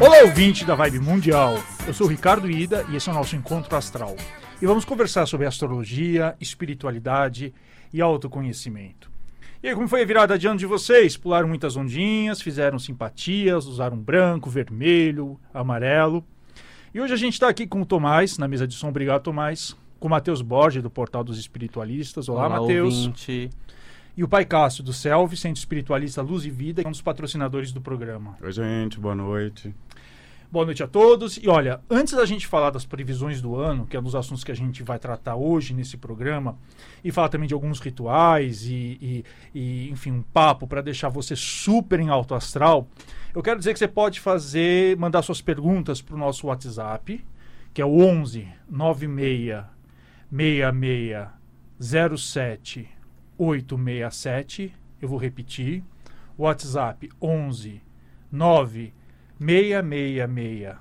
Olá, ouvinte da Vibe Mundial. Eu sou o Ricardo Ida e esse é o nosso encontro astral. E vamos conversar sobre astrologia, espiritualidade e autoconhecimento. E aí, como foi a virada de ano de vocês? Pularam muitas ondinhas, fizeram simpatias, usaram branco, vermelho, amarelo. E hoje a gente está aqui com o Tomás, na mesa de som. Obrigado, Tomás. Com o Matheus Borges, do Portal dos Espiritualistas. Olá, Olá Matheus. ouvinte. E o Pai Cássio, do Selvi, Centro Espiritualista Luz e Vida, que é um dos patrocinadores do programa. Oi, gente, boa noite. Boa noite a todos. E olha, antes da gente falar das previsões do ano, que é um dos assuntos que a gente vai tratar hoje nesse programa, e falar também de alguns rituais e, e- e, enfim, um papo para deixar você super em alto astral, eu quero dizer que você pode fazer, mandar suas perguntas para o nosso WhatsApp, que é o 11 96 66 07 867. Eu vou repetir. WhatsApp 11 9 666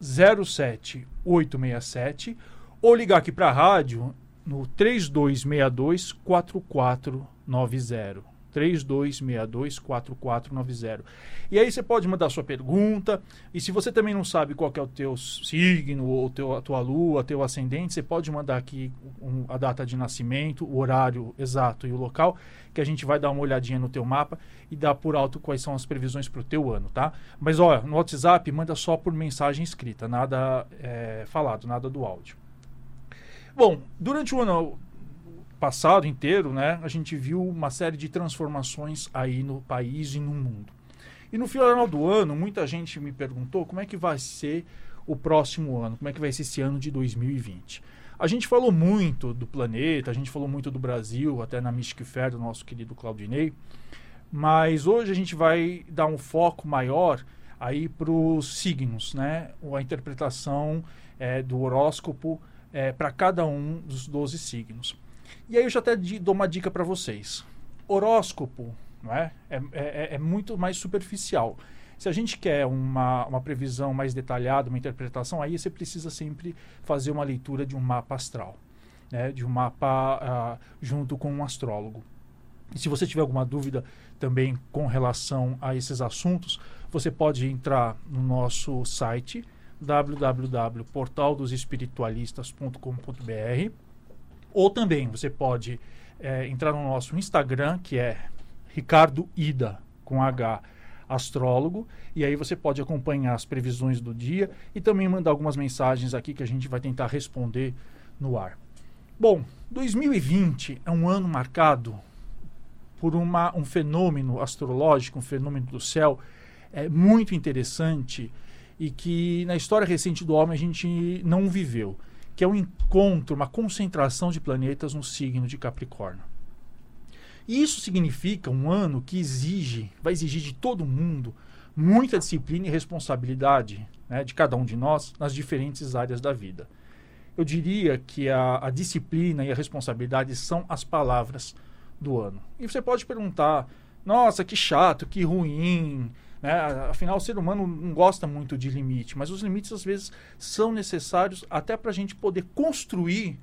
07867 ou ligar aqui para a rádio no 3262 4490. 3262 4490. E aí você pode mandar sua pergunta. E se você também não sabe qual é o teu signo, ou teu, a tua lua, teu ascendente, você pode mandar aqui um- a data de nascimento, o horário exato e o local, que a gente vai dar uma olhadinha no teu mapa e dar por alto quais são as previsões para o teu ano, tá? Mas olha, no WhatsApp manda só por mensagem escrita, nada é, falado, nada do áudio. Bom, durante o ano passado inteiro, né, a gente viu uma série de transformações aí no país e no mundo. E no final do ano, muita gente me perguntou como é que vai ser o próximo ano, como é que vai ser esse ano de 2020. A gente falou muito do planeta, a gente falou muito do Brasil, até na Mystic Fair do nosso querido Claudinei, mas hoje a gente vai dar um foco maior aí para os signos, né? A interpretação eh, do horóscopo para cada um dos 12 signos. E aí eu já até dou uma dica para vocês. Horóscopo não é? É, é- é muito mais superficial. Se a gente quer uma, uma previsão mais detalhada, uma interpretação, aí você precisa sempre fazer uma leitura de um mapa astral, né? de um mapa ah, junto com um astrólogo. E se você tiver alguma dúvida também com relação a esses assuntos, você pode entrar no nosso site www.portaldosespiritualistas.com.br ou também você pode eh, entrar no nosso Instagram, que é Ricardo Ida, com H, astrólogo, e aí você pode acompanhar as previsões do dia e também mandar algumas mensagens aqui que a gente vai tentar responder no ar. Bom, 2020 é um ano marcado por uma, um fenômeno astrológico, um fenômeno do céu é, muito interessante e que na história recente do homem a gente não viveu, que é um encontro, uma concentração de planetas no signo de Capricórnio. E isso significa um ano que exige, vai exigir de todo mundo muita disciplina e responsabilidade né, de cada um de nós nas diferentes áreas da vida. Eu diria que a, a disciplina e a responsabilidade são as palavras do ano. E você pode perguntar: nossa, que chato, que ruim. Né? Afinal, o ser humano não gosta muito de limite, mas os limites às vezes são necessários até para a gente poder construir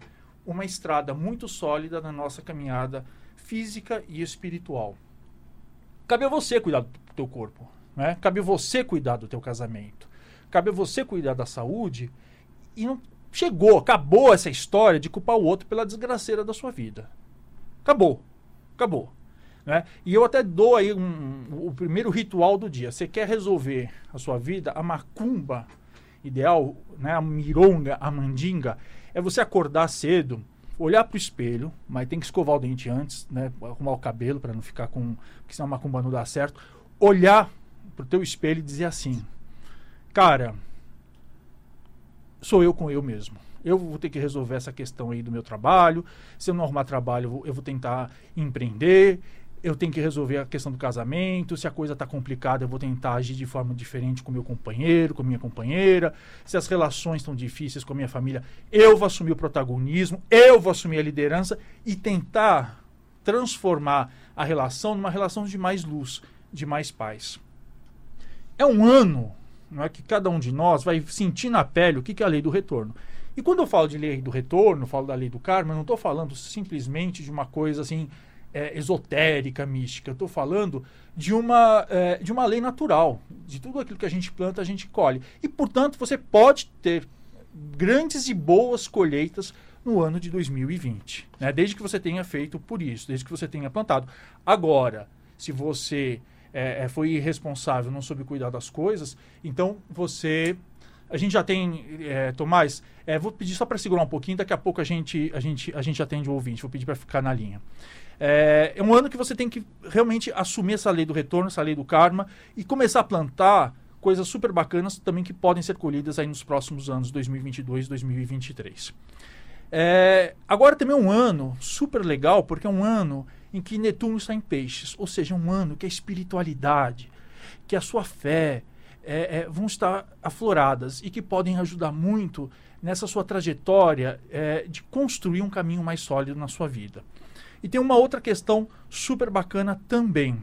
uma estrada muito sólida na nossa caminhada física e espiritual. Cabe a você cuidar do teu corpo, né? Cabe a você cuidar do teu casamento. Cabe a você cuidar da saúde e não chegou, acabou essa história de culpar o outro pela desgraceira da sua vida. Acabou. Acabou. Né? E eu até dou aí um- o primeiro ritual do dia. Você quer resolver a sua vida, a macumba ideal, né? a mironga, a mandinga, é você acordar cedo, olhar para o espelho, mas tem que escovar o dente antes, né? arrumar o cabelo para não ficar com. porque senão a macumba não dá certo. Olhar para o teu espelho e dizer assim: Cara, sou eu com eu mesmo. Eu vou ter que resolver essa questão aí do meu trabalho. Se eu não arrumar trabalho, eu vou tentar empreender. Eu tenho que resolver a questão do casamento. Se a coisa está complicada, eu vou tentar agir de forma diferente com meu companheiro, com minha companheira. Se as relações estão difíceis com a minha família, eu vou assumir o protagonismo, eu vou assumir a liderança e tentar transformar a relação numa relação de mais luz, de mais paz. É um ano não é, que cada um de nós vai sentir na pele o que que é a lei do retorno. E quando eu falo de lei do retorno, falo da lei do karma, eu não estou falando simplesmente de uma coisa assim é, esotérica, mística. Eu estou falando de uma, é, de uma lei natural. De tudo aquilo que a gente planta, a gente colhe. E, portanto, você pode ter grandes e boas colheitas no ano de 2020, né? desde que você tenha feito por isso, desde que você tenha plantado. Agora, se você é, é foi irresponsável, não soube cuidar das coisas, então você. A gente já tem, é, Tomás, é, vou pedir só para segurar um pouquinho, daqui a pouco a gente, a gente, a gente atende o ouvinte, vou pedir para ficar na linha. É, é um ano que você tem que realmente assumir essa lei do retorno, essa lei do karma e começar a plantar coisas super bacanas também que podem ser colhidas aí nos próximos anos, 2022, 2023. É, agora também é um ano super legal, porque é um ano em que Netuno está em peixes, ou seja, um ano que a espiritualidade, que a sua fé é, é, vão estar afloradas e que podem ajudar muito nessa sua trajetória é, de construir um caminho mais sólido na sua vida. E tem uma outra questão super bacana também,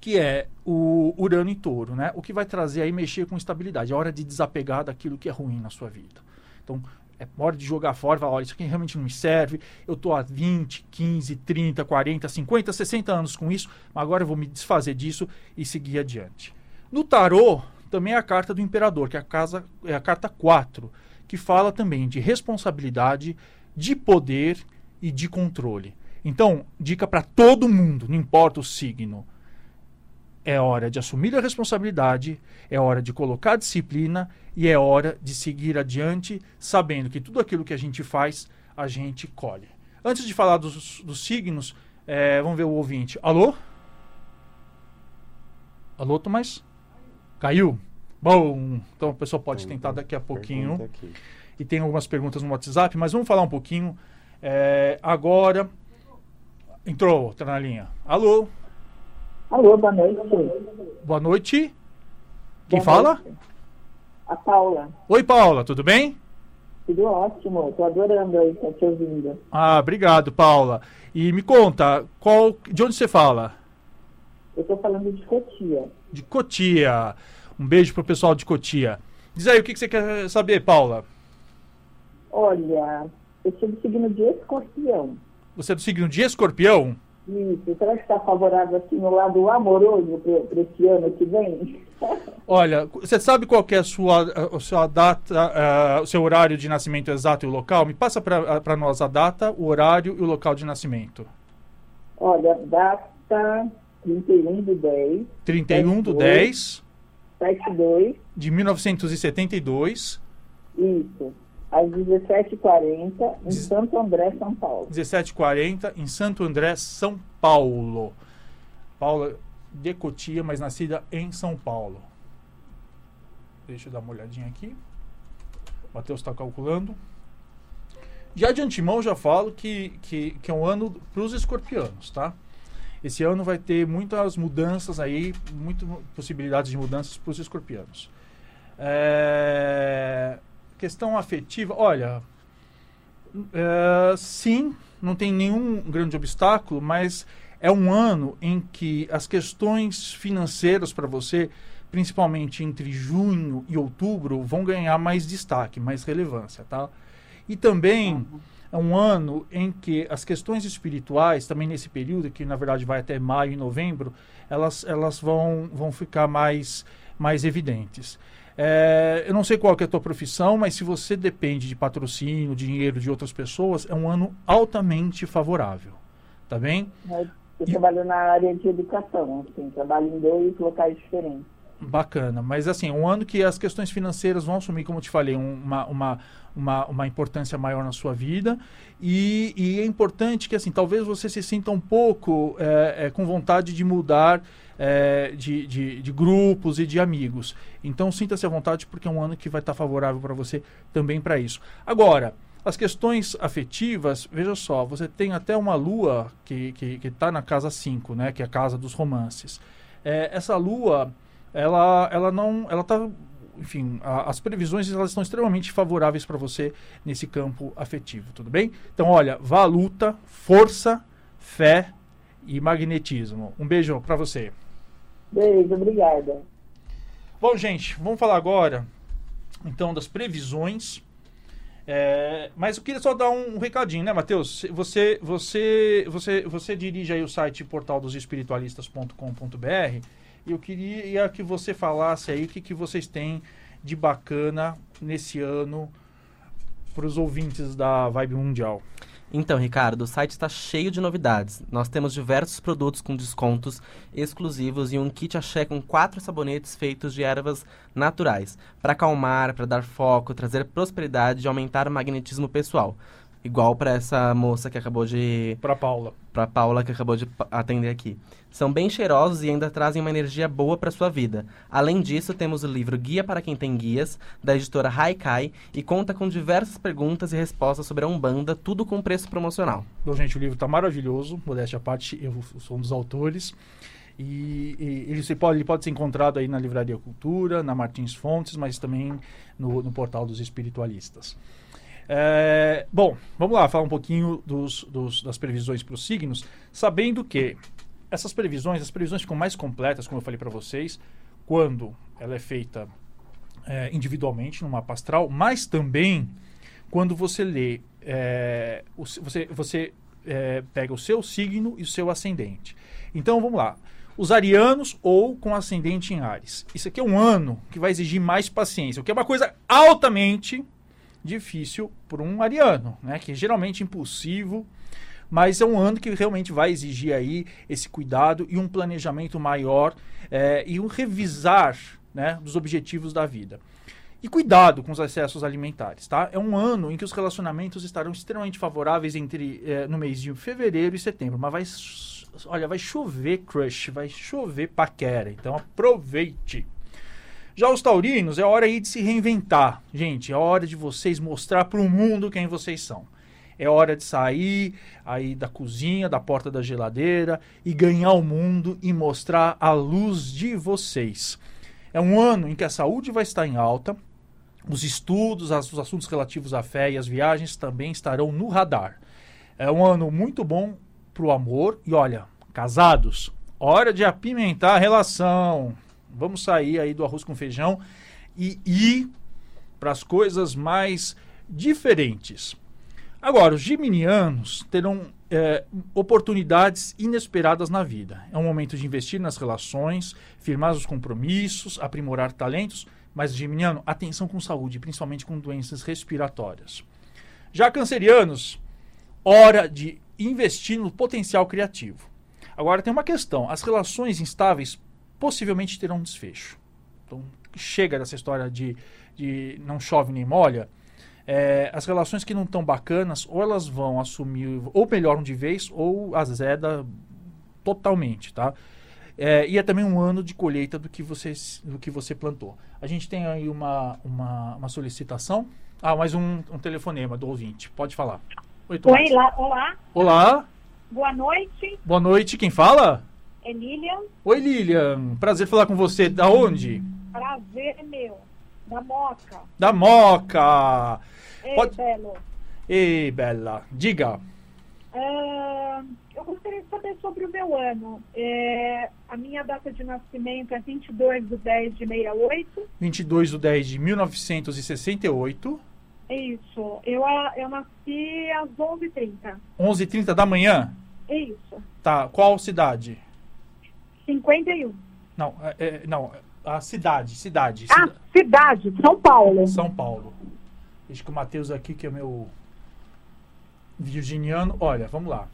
que é o Urano em touro, né? O que vai trazer aí mexer com estabilidade. É hora de desapegar daquilo que é ruim na sua vida. Então, é hora de jogar fora, falar, olha, isso aqui realmente não me serve, eu estou há 20, 15, 30, 40, 50, 60 anos com isso, mas agora eu vou me desfazer disso e seguir adiante. No tarô, também é a carta do imperador, que é a, casa, é a carta 4, que fala também de responsabilidade, de poder e de controle. Então, dica para todo mundo, não importa o signo. É hora de assumir a responsabilidade, é hora de colocar disciplina e é hora de seguir adiante, sabendo que tudo aquilo que a gente faz, a gente colhe. Antes de falar dos, dos signos, é, vamos ver o ouvinte. Alô? Alô, Tomás? Caiu? Bom, então a pessoa pode tentar daqui a pouquinho. E tem algumas perguntas no WhatsApp, mas vamos falar um pouquinho é, agora. Entrou, tá na linha. Alô? Alô, boa noite. Boa noite. Quem boa fala? Noite. A Paula. Oi, Paula, tudo bem? Tudo ótimo, tô adorando aí, tá te ouvindo. Ah, obrigado, Paula. E me conta, qual, de onde você fala? Eu tô falando de Cotia. De Cotia. Um beijo pro pessoal de Cotia. Diz aí, o que, que você quer saber, Paula? Olha, eu sou do signo de escorpião. Você é do signo de escorpião? Isso. Será que está favorável assim no lado amoroso para esse ano que vem? Olha, você sabe qual é a sua, a sua data, uh, o seu horário de nascimento exato e o local? Me passa para nós a data, o horário e o local de nascimento. Olha, data 31 de 10. 31 de 10. 72. De 1972. Isso às 17h40, em Santo André, São Paulo. 17h40, em Santo André, São Paulo. Paula de Cotia, mas nascida em São Paulo. Deixa eu dar uma olhadinha aqui. O Matheus está calculando. Já de antemão, já falo que, que, que é um ano para os escorpianos, tá? Esse ano vai ter muitas mudanças aí, muitas possibilidades de mudanças para os escorpianos. É, Questão afetiva, olha, é, sim, não tem nenhum grande obstáculo, mas é um ano em que as questões financeiras para você, principalmente entre junho e outubro, vão ganhar mais destaque, mais relevância, tá? E também é um ano em que as questões espirituais, também nesse período, que na verdade vai até maio e novembro, elas, elas vão, vão ficar mais, mais evidentes. É, eu não sei qual é a tua profissão, mas se você depende de patrocínio, dinheiro de outras pessoas, é um ano altamente favorável. Tá bem? Eu, eu e... trabalho na área de educação, assim, trabalho em dois locais diferentes. Bacana, mas assim, um ano que as questões financeiras vão assumir, como eu te falei, uma, uma, uma, uma importância maior na sua vida. E, e, é importante que, assim, talvez você se sinta um pouco é, é, com vontade de mudar é, de, de, de, grupos e de amigos. Então, sinta-se à vontade, porque é um ano que vai estar favorável para você também para isso. Agora, as questões afetivas, veja só, você tem até uma lua que está que, que tá na casa 5, né, que é a casa dos romances. É, essa lua, ela, ela não. Ela está enfim, a, as previsões elas estão extremamente favoráveis para você nesse campo afetivo, tudo bem? Então, olha, vá à luta, força, fé e magnetismo. Um beijo para você. Beijo, obrigada. Bom, gente, vamos falar agora então das previsões É, mas eu queria só dar um, um recadinho, né, Matheus? Você, você, você, você dirige aí o site portaldosespiritualistas.com.br e eu queria que você falasse aí o que, que vocês têm de bacana nesse ano para os ouvintes da Vibe Mundial. Então, Ricardo, o site está cheio de novidades. Nós temos diversos produtos com descontos exclusivos e um kit axé com quatro sabonetes feitos de ervas naturais, para acalmar, para dar foco, trazer prosperidade e aumentar o magnetismo pessoal. Igual para essa moça que acabou de. Para Paula. Para Paula que acabou de atender aqui. São bem cheirosos e ainda trazem uma energia boa para sua vida. Além disso, temos o livro Guia para quem tem guias, da editora Haikai, e conta com diversas perguntas e respostas sobre a Umbanda, tudo com preço promocional. Bom, gente, o livro está maravilhoso, modéstia à parte, eu sou um dos autores. E, e ele, pode, ele pode ser encontrado aí na Livraria Cultura, na Martins Fontes, mas também no, no portal dos espiritualistas. É, bom, vamos lá falar um pouquinho dos, dos, das previsões para os signos, sabendo que essas previsões, as previsões ficam mais completas, como eu falei para vocês, quando ela é feita é, individualmente no mapa astral, mas também quando você lê, é, o, você, você é, pega o seu signo e o seu ascendente. Então vamos lá. Os arianos ou com ascendente em Ares. Isso aqui é um ano que vai exigir mais paciência, o que é uma coisa altamente difícil para um ariano, né? Que é geralmente impulsivo, mas é um ano que realmente vai exigir aí esse cuidado e um planejamento maior é, e um revisar né, dos objetivos da vida. E cuidado com os excessos alimentares, tá? É um ano em que os relacionamentos estarão extremamente favoráveis entre é, no mês de fevereiro e setembro, mas vai olha, vai chover crush, vai chover paquera, então aproveite. Já os taurinos, é hora aí de se reinventar. Gente, é hora de vocês mostrar para o mundo quem vocês são. É hora de sair aí da cozinha, da porta da geladeira e ganhar o mundo e mostrar a luz de vocês. É um ano em que a saúde vai estar em alta, os estudos, os assuntos relativos à fé e as viagens também estarão no radar. É um ano muito bom para o amor e olha, casados, hora de apimentar a relação. Vamos sair aí do arroz com feijão e ir para as coisas mais diferentes. Agora, os geminianos terão é, oportunidades inesperadas na vida. É um momento de investir nas relações, firmar os compromissos, aprimorar talentos, mas, geminiano, atenção com saúde, principalmente com doenças respiratórias. Já cancerianos, hora de investir no potencial criativo. Agora tem uma questão: as relações instáveis possivelmente terão um desfecho. Então, chega dessa história de, de não chove nem molha. É, as relações que não estão bacanas, ou elas vão assumir, ou melhoram de vez, ou azeda totalmente, tá? É, e é também um ano de colheita do que você, do que você plantou. A gente tem aí uma, uma, uma solicitação. Ah, mais um, um telefonema do ouvinte. Pode falar. Oi, Oi lá, olá. Olá. Boa noite. Boa noite. Quem fala? É Lilian. Oi, Lilian. Prazer falar com você. Da onde? Prazer é meu. Da Moca. Da Moca. Ei, Pode... Belo. Ei, Bela. Diga. Uh, eu gostaria de saber sobre o meu ano. É, a minha data de nascimento é 22 de 10 de 68. 22 de 10 de 1968. Isso. Eu, eu nasci às 11h30. 11h30 da manhã? Isso. Tá. Qual cidade? 51. Não, é, é, não, a cidade, cidade. Ah, cidade, São Paulo. São Paulo. Deixa que o Matheus aqui, que é meu virginiano. Olha, vamos lá.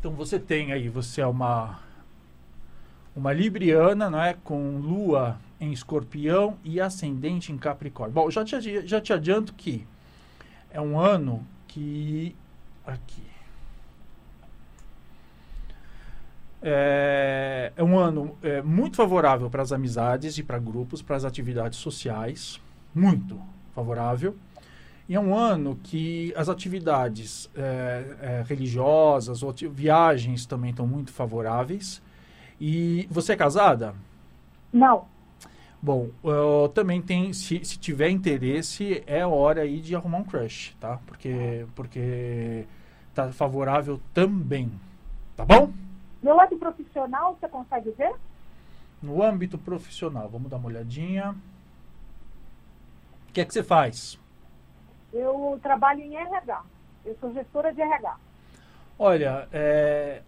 Então você tem aí, você é uma uma libriana, não é, com lua em escorpião e ascendente em capricórnio. Bom, já te, já te adianto que é um ano que aqui É, é um ano é, muito favorável para as amizades e para grupos, para as atividades sociais. Muito favorável. E é um ano que as atividades é, é religiosas, ou viagens também estão muito favoráveis. E você é casada? Não. Bom, uh, também tem, se, se tiver interesse, é hora aí de arrumar um crush, tá? Porque, porque tá favorável também, tá bom? No lado profissional, você consegue ver? No âmbito profissional, vamos dar uma olhadinha. O que é que você faz? Eu trabalho em RH. Eu sou gestora de RH. Olha, é,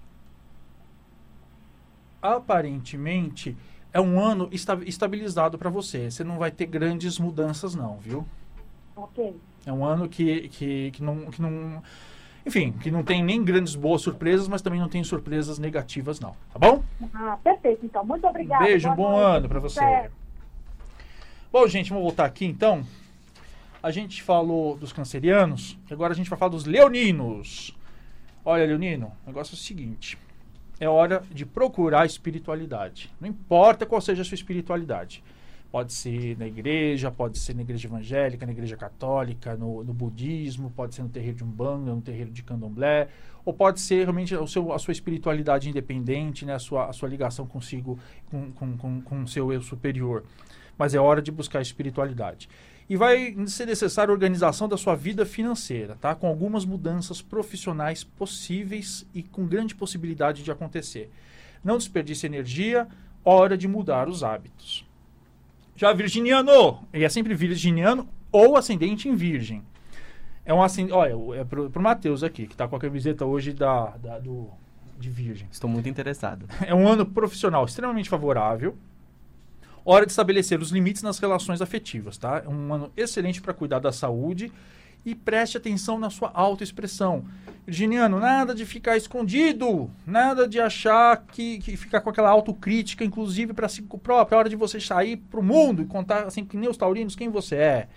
aparentemente é um ano esta- estabilizado para você. Você não vai ter grandes mudanças, não, viu? Ok. É um ano que, que, que, não, que não. Enfim, que não tem nem grandes boas surpresas, mas também não tem surpresas negativas, não. Tá bom? Ah, perfeito, então. Muito obrigada. Um beijo, um bom noite. ano para você. Bom, gente, vamos voltar aqui então. A gente falou dos cancerianos, agora a gente vai falar dos leoninos. Olha, Leonino, o negócio é o seguinte: é hora de procurar espiritualidade. Não importa qual seja a sua espiritualidade. Pode ser na igreja, pode ser na igreja evangélica, na igreja católica, no, no budismo, pode ser no terreiro de Umbanda, no terreiro de Candomblé, ou pode ser realmente o seu, a sua espiritualidade independente, né, a, sua, a sua ligação consigo, com, com, com, com o seu eu superior. Mas é hora de buscar espiritualidade. E vai ser necessária a organização da sua vida financeira, tá? Com algumas mudanças profissionais possíveis e com grande possibilidade de acontecer. Não desperdice energia, hora de mudar os hábitos. Já virginiano, e é sempre virginiano ou ascendente em virgem. É um ascendente, olha, é pro, pro Matheus aqui, que tá com a camiseta hoje da, da- do, de virgem. Estou muito interessado. É um ano profissional extremamente favorável. Hora de estabelecer os limites nas relações afetivas, tá? É um ano excelente para cuidar da saúde e preste atenção na sua autoexpressão. Virginiano, nada de ficar escondido, nada de achar que, que ficar com aquela autocrítica, inclusive para si próprio. É hora de você sair para o mundo e contar, assim, que nem os taurinos, quem você é.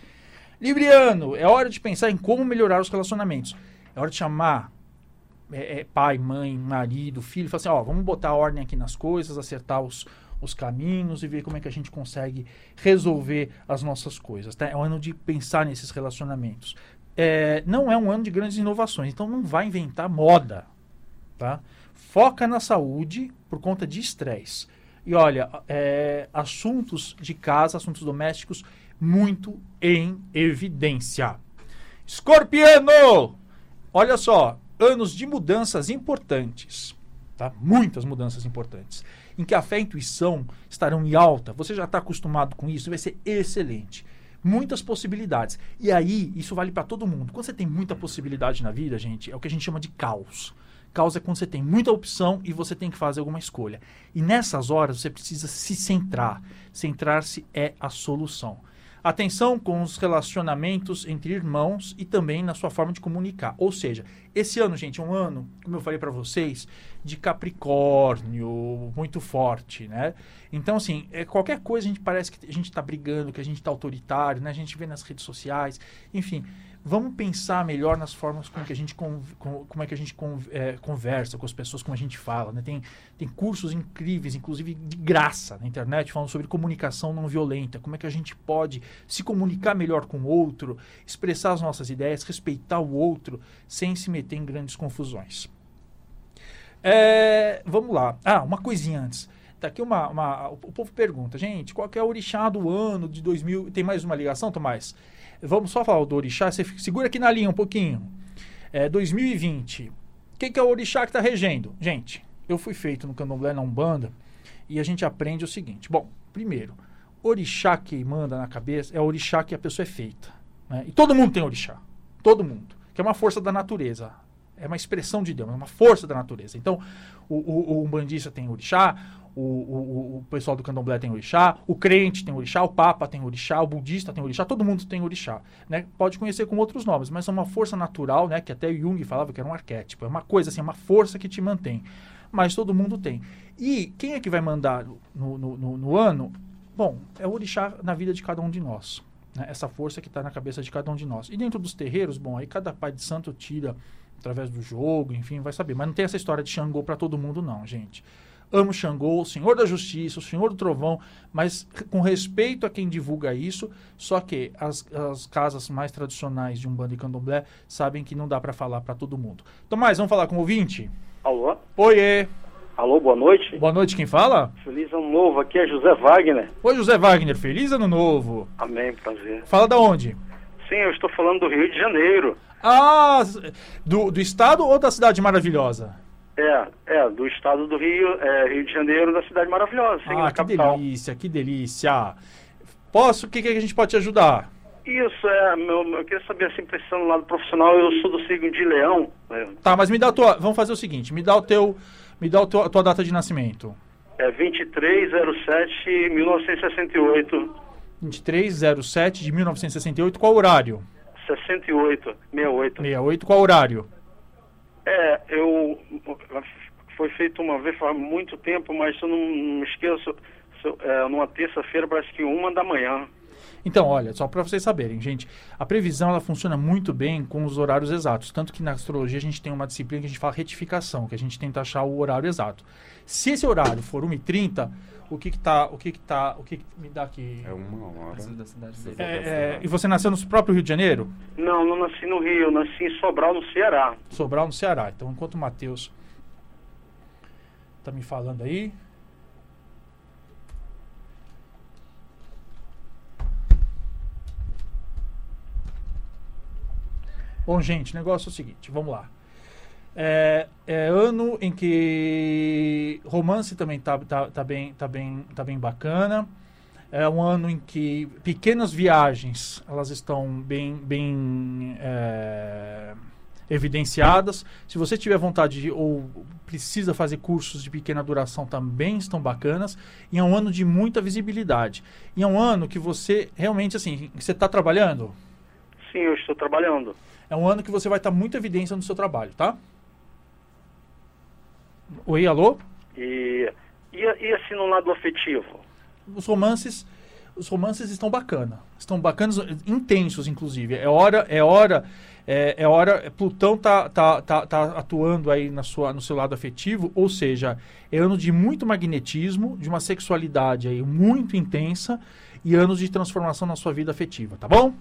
Libriano, é hora de pensar em como melhorar os relacionamentos. É hora de chamar é, é, pai, mãe, marido, filho, falar assim, ó, vamos botar ordem aqui nas coisas, acertar os, os caminhos e ver como é que a gente consegue resolver as nossas coisas. Tá? É um ano de pensar nesses relacionamentos. É, não é um ano de grandes inovações, então não vai inventar moda. Tá? Foca na saúde por conta de estresse. E olha, é, assuntos de casa, assuntos domésticos, muito em evidência. Escorpiano! Olha só, anos de mudanças importantes, tá? Muitas mudanças importantes, em que a fé e a intuição estarão em alta. Você já está acostumado com isso, vai ser excelente. Muitas possibilidades. E aí, isso vale para todo mundo. Quando você tem muita possibilidade na vida, gente, é o que a gente chama de caos. Caos é quando você tem muita opção e você tem que fazer alguma escolha. E nessas horas você precisa se centrar. Centrar-se é a solução. Atenção com os relacionamentos entre irmãos e também na sua forma de comunicar. Ou seja, esse ano, gente, é um ano, como eu falei para vocês, de Capricórnio, muito forte, né? Então, assim, é, qualquer coisa a gente parece que a gente está brigando, que a gente está autoritário, né? A gente vê nas redes sociais, enfim. Vamos pensar melhor nas formas como que a gente con- com- como é que a gente con- é, conversa com as pessoas, como a gente fala, né? Tem, tem cursos incríveis, inclusive de graça na internet, falando sobre comunicação não violenta, como é que a gente pode se comunicar melhor com o outro, expressar as nossas ideias, respeitar o outro, sem se meter em grandes confusões. É, vamos lá. Ah, uma coisinha antes. Tá aqui uma, uma- O povo pergunta, gente, qual que é o orixá do ano de 2000? Tem mais uma ligação, Tomás? Vamos só falar do orixá. Você segura aqui na linha um pouquinho. É, 2020. O que, que é o orixá que está regendo? Gente, eu fui feito no candomblé na Umbanda e a gente aprende o seguinte. Bom, primeiro, orixá que manda na cabeça é o orixá que a pessoa é feita. né? E todo mundo tem orixá. Todo mundo. Que é uma força da natureza. É uma expressão de Deus, é uma força da natureza. Então, o, o, o umbandista tem orixá, o, o, o pessoal do candomblé tem orixá, o crente tem orixá, o papa tem orixá, o budista tem orixá, todo mundo tem orixá. Né? Pode conhecer com outros nomes, mas é uma força natural, né? que até Jung falava que era um arquétipo. É uma coisa assim, uma força que te mantém. Mas todo mundo tem. E quem é que vai mandar no, no, no, no ano? Bom, é o orixá na vida de cada um de nós. Né? Essa força que está na cabeça de cada um de nós. E dentro dos terreiros, bom, aí cada pai de santo tira através do jogo, enfim, vai saber. Mas não tem essa história de Xangô para todo mundo, não, gente. Amo Xangô, o Senhor da Justiça, o Senhor do Trovão, mas com respeito a quem divulga isso, só que as, as casas mais tradicionais de Umbanda e Candomblé sabem que não dá para falar para todo mundo. Tomás, vamos falar com o ouvinte? Alô? Oiê! Alô, boa noite. Boa noite, quem fala? Feliz ano novo, aqui é José Wagner. Oi, José Wagner, feliz ano novo. Amém, prazer. Fala da onde? Sim, eu estou falando do Rio de Janeiro. Ah, do, do estado ou da cidade maravilhosa? É, é, do estado do Rio, é, Rio de Janeiro, da cidade maravilhosa, sim, ah, que capital. delícia, que delícia. Posso? O que, que a gente pode te ajudar? Isso, é, meu, eu queria saber, assim, pensando no lado profissional, eu sou do signo de leão. né? Tá, mas me dá a tua. Vamos fazer o seguinte: me dá o teu. Me dá a tua data de nascimento. É 2307 1968. 2307 de 1968. Qual horário? 68, 68. 68. Qual horário? É, eu. Foi feito uma vez faz muito tempo, mas eu não, não me esqueço. É, numa terça-feira, parece que uma da manhã. Então, olha, só para vocês saberem, gente, a previsão ela funciona muito bem com os horários exatos. Tanto que na astrologia a gente tem uma disciplina que a gente fala retificação, que a gente tenta achar o horário exato. Se esse horário for 1h30, o que que tá, o que que tá, o que, que me dá aqui? É uma hora. Da cidade dele. É, é, e você nasceu no próprio Rio de Janeiro? Não, não nasci no Rio, eu nasci em Sobral, no Ceará. Sobral, no Ceará. Então, enquanto o Matheus tá me falando aí. Bom, gente, negócio é o seguinte, vamos lá. É, é ano em que romance também tá, tá, tá, bem, tá, bem, tá bem bacana. É um ano em que pequenas viagens elas estão bem, bem é, evidenciadas. Se você tiver vontade de, ou precisa fazer cursos de pequena duração, também estão bacanas. E é um ano de muita visibilidade. E é um ano que você realmente, assim, você está trabalhando? Sim, eu estou trabalhando. É um ano que você vai estar muito evidência no seu trabalho, tá? Oi, alô? E, e, e assim no lado afetivo? os romances os romances estão bacana estão bacanas intensos inclusive é hora é hora é, é hora Plutão tá, tá, tá, tá atuando aí na sua no seu lado afetivo ou seja é ano de muito magnetismo de uma sexualidade aí muito intensa e anos de transformação na sua vida afetiva tá bom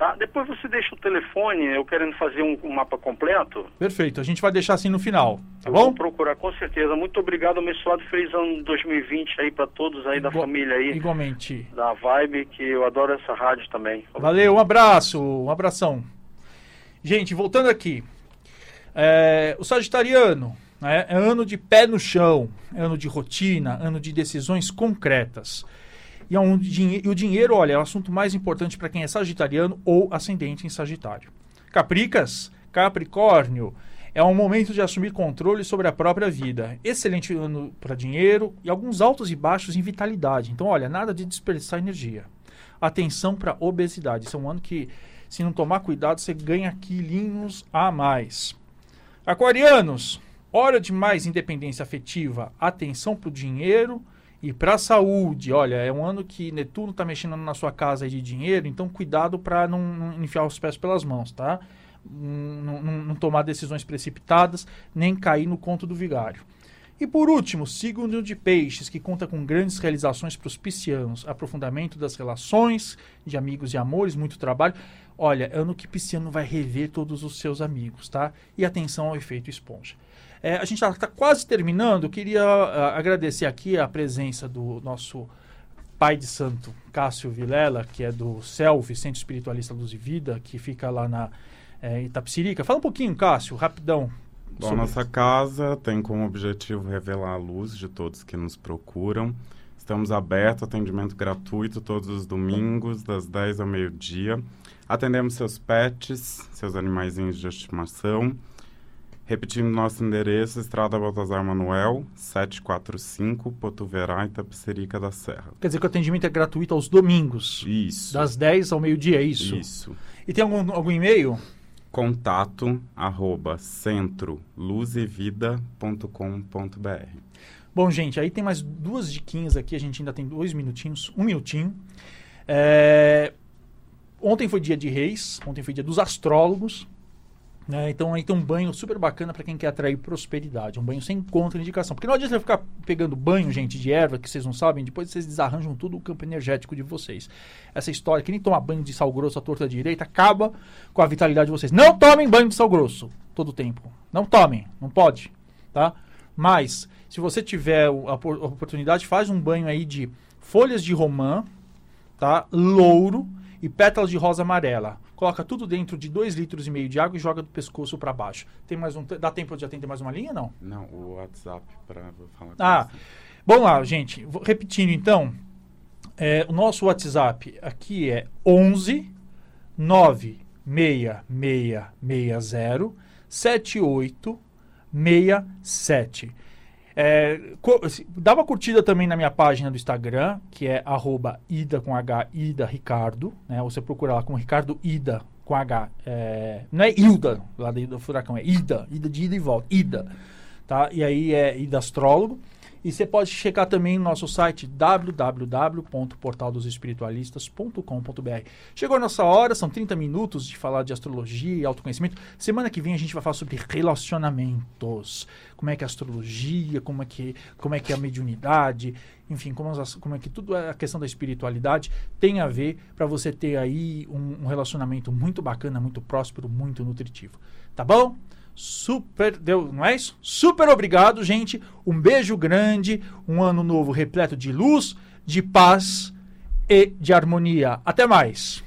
Tá? Depois você deixa o telefone, eu querendo fazer um, um mapa completo. perfeito a gente vai deixar assim no final tá eu bom vou procurar com certeza. Muito obrigado, abençoado feliz ano 2020 aí para todos aí da Igua- família aí, igualmente da Vibe, que eu adoro essa rádio também. Valeu, um abraço, um abração. Gente, voltando aqui. É, o Sagitariano né, é ano de pé no chão, ano de rotina, ano de decisões concretas. E, é e o dinheiro, olha, é o assunto mais importante para quem é sagitariano ou ascendente em Sagitário. Capricas, Capricórnio, é um momento de assumir controle sobre a própria vida. Excelente ano para dinheiro e alguns altos e baixos em vitalidade. Então, olha, nada de desperdiçar energia. Atenção para obesidade. Isso é um ano que, se não tomar cuidado, você ganha quilinhos a mais. Aquarianos, hora de mais independência afetiva. Atenção para o dinheiro e para a saúde. Olha, é um ano que Netuno está mexendo na sua casa de dinheiro, então cuidado para não, não enfiar os pés pelas mãos, tá? Não, não- não tomar decisões precipitadas, nem cair no conto do vigário. E por último, signo de peixes, que conta com grandes realizações para os piscianos, aprofundamento das relações de amigos e amores, muito trabalho. Olha, ano que pisciano vai rever todos os seus amigos, tá? E atenção ao efeito esponja. É, a gente está quase terminando, queria ah, agradecer aqui a presença do nosso pai de santo, Cássio Vilela, que é do CELV, Centro Espiritualista Luz e Vida, que fica lá na é, Itapsirica. Fala um pouquinho, Cássio, rapidão. Bom, nossa isso. casa tem como objetivo revelar a luz de todos que nos procuram. Estamos abertos, atendimento gratuito todos os domingos, das 10 ao meio-dia. Atendemos seus pets, seus animaizinhos de estimação. Repetindo nosso endereço, Estrada Baltazar Manuel, 745, Potuverá, Itapecerica da Serra. Quer dizer que o atendimento é gratuito aos domingos, Isso. das 10 ao meio-dia, é isso? Isso. E tem algum, algum e-mail? Contato arroba centroluzevida.com.br. Bom, gente, aí tem mais duas diquinhas aqui, a gente ainda tem dois minutinhos, um minutinho. É, Ontem foi dia de reis, ontem foi dia dos astrólogos, né? Então aí tem um banho super bacana para quem quer atrair prosperidade, um banho sem contraindicação. Porque não adianta ficar pegando banho, gente, de erva, que vocês não sabem, depois vocês desarranjam tudo o campo energético de vocês. Essa história, que nem tomar banho de sal grosso à torta direita, acaba com a vitalidade de vocês. Não tomem banho de sal grosso todo o tempo. Não tomem, não pode, tá? Mas, se você tiver a oportunidade, faz um banho aí de folhas de romã, tá? Louro e pétalas de rosa amarela. Coloca tudo dentro de 2 litros e meio de água e joga do pescoço para baixo. Tem mais um, dá tempo de atender mais uma linha não? Não, o WhatsApp para falar Ah, você. Vamos lá, gente. Vou- Repetindo então, é, o nosso WhatsApp aqui é 11 96660 7867. É, se- dá uma curtida também na minha página do Instagram, que é arroba ida com H, ida Ricardo, né? Você procura lá com Ricardo Ida com H. é, não é Hilda, lá do Furacão, é Ida, Ida de ida e volta, Ida. Tá? E aí é Ida Astrólogo. E você pode checar também no nosso site www.portaldosespiritualistas.com.br. Chegou a nossa hora, são 30 minutos de falar de astrologia e autoconhecimento. Semana que vem a gente vai falar sobre relacionamentos. Como é que é a astrologia, como é que, como é, que é a mediunidade, enfim, como, as- como é que tudo a questão da espiritualidade tem a ver para você ter aí um, um relacionamento muito bacana, muito próspero, muito nutritivo. Tá bom? Super, deu, não é isso? Super obrigado, gente. Um beijo grande, um ano novo repleto de luz, de paz e de harmonia. Até mais.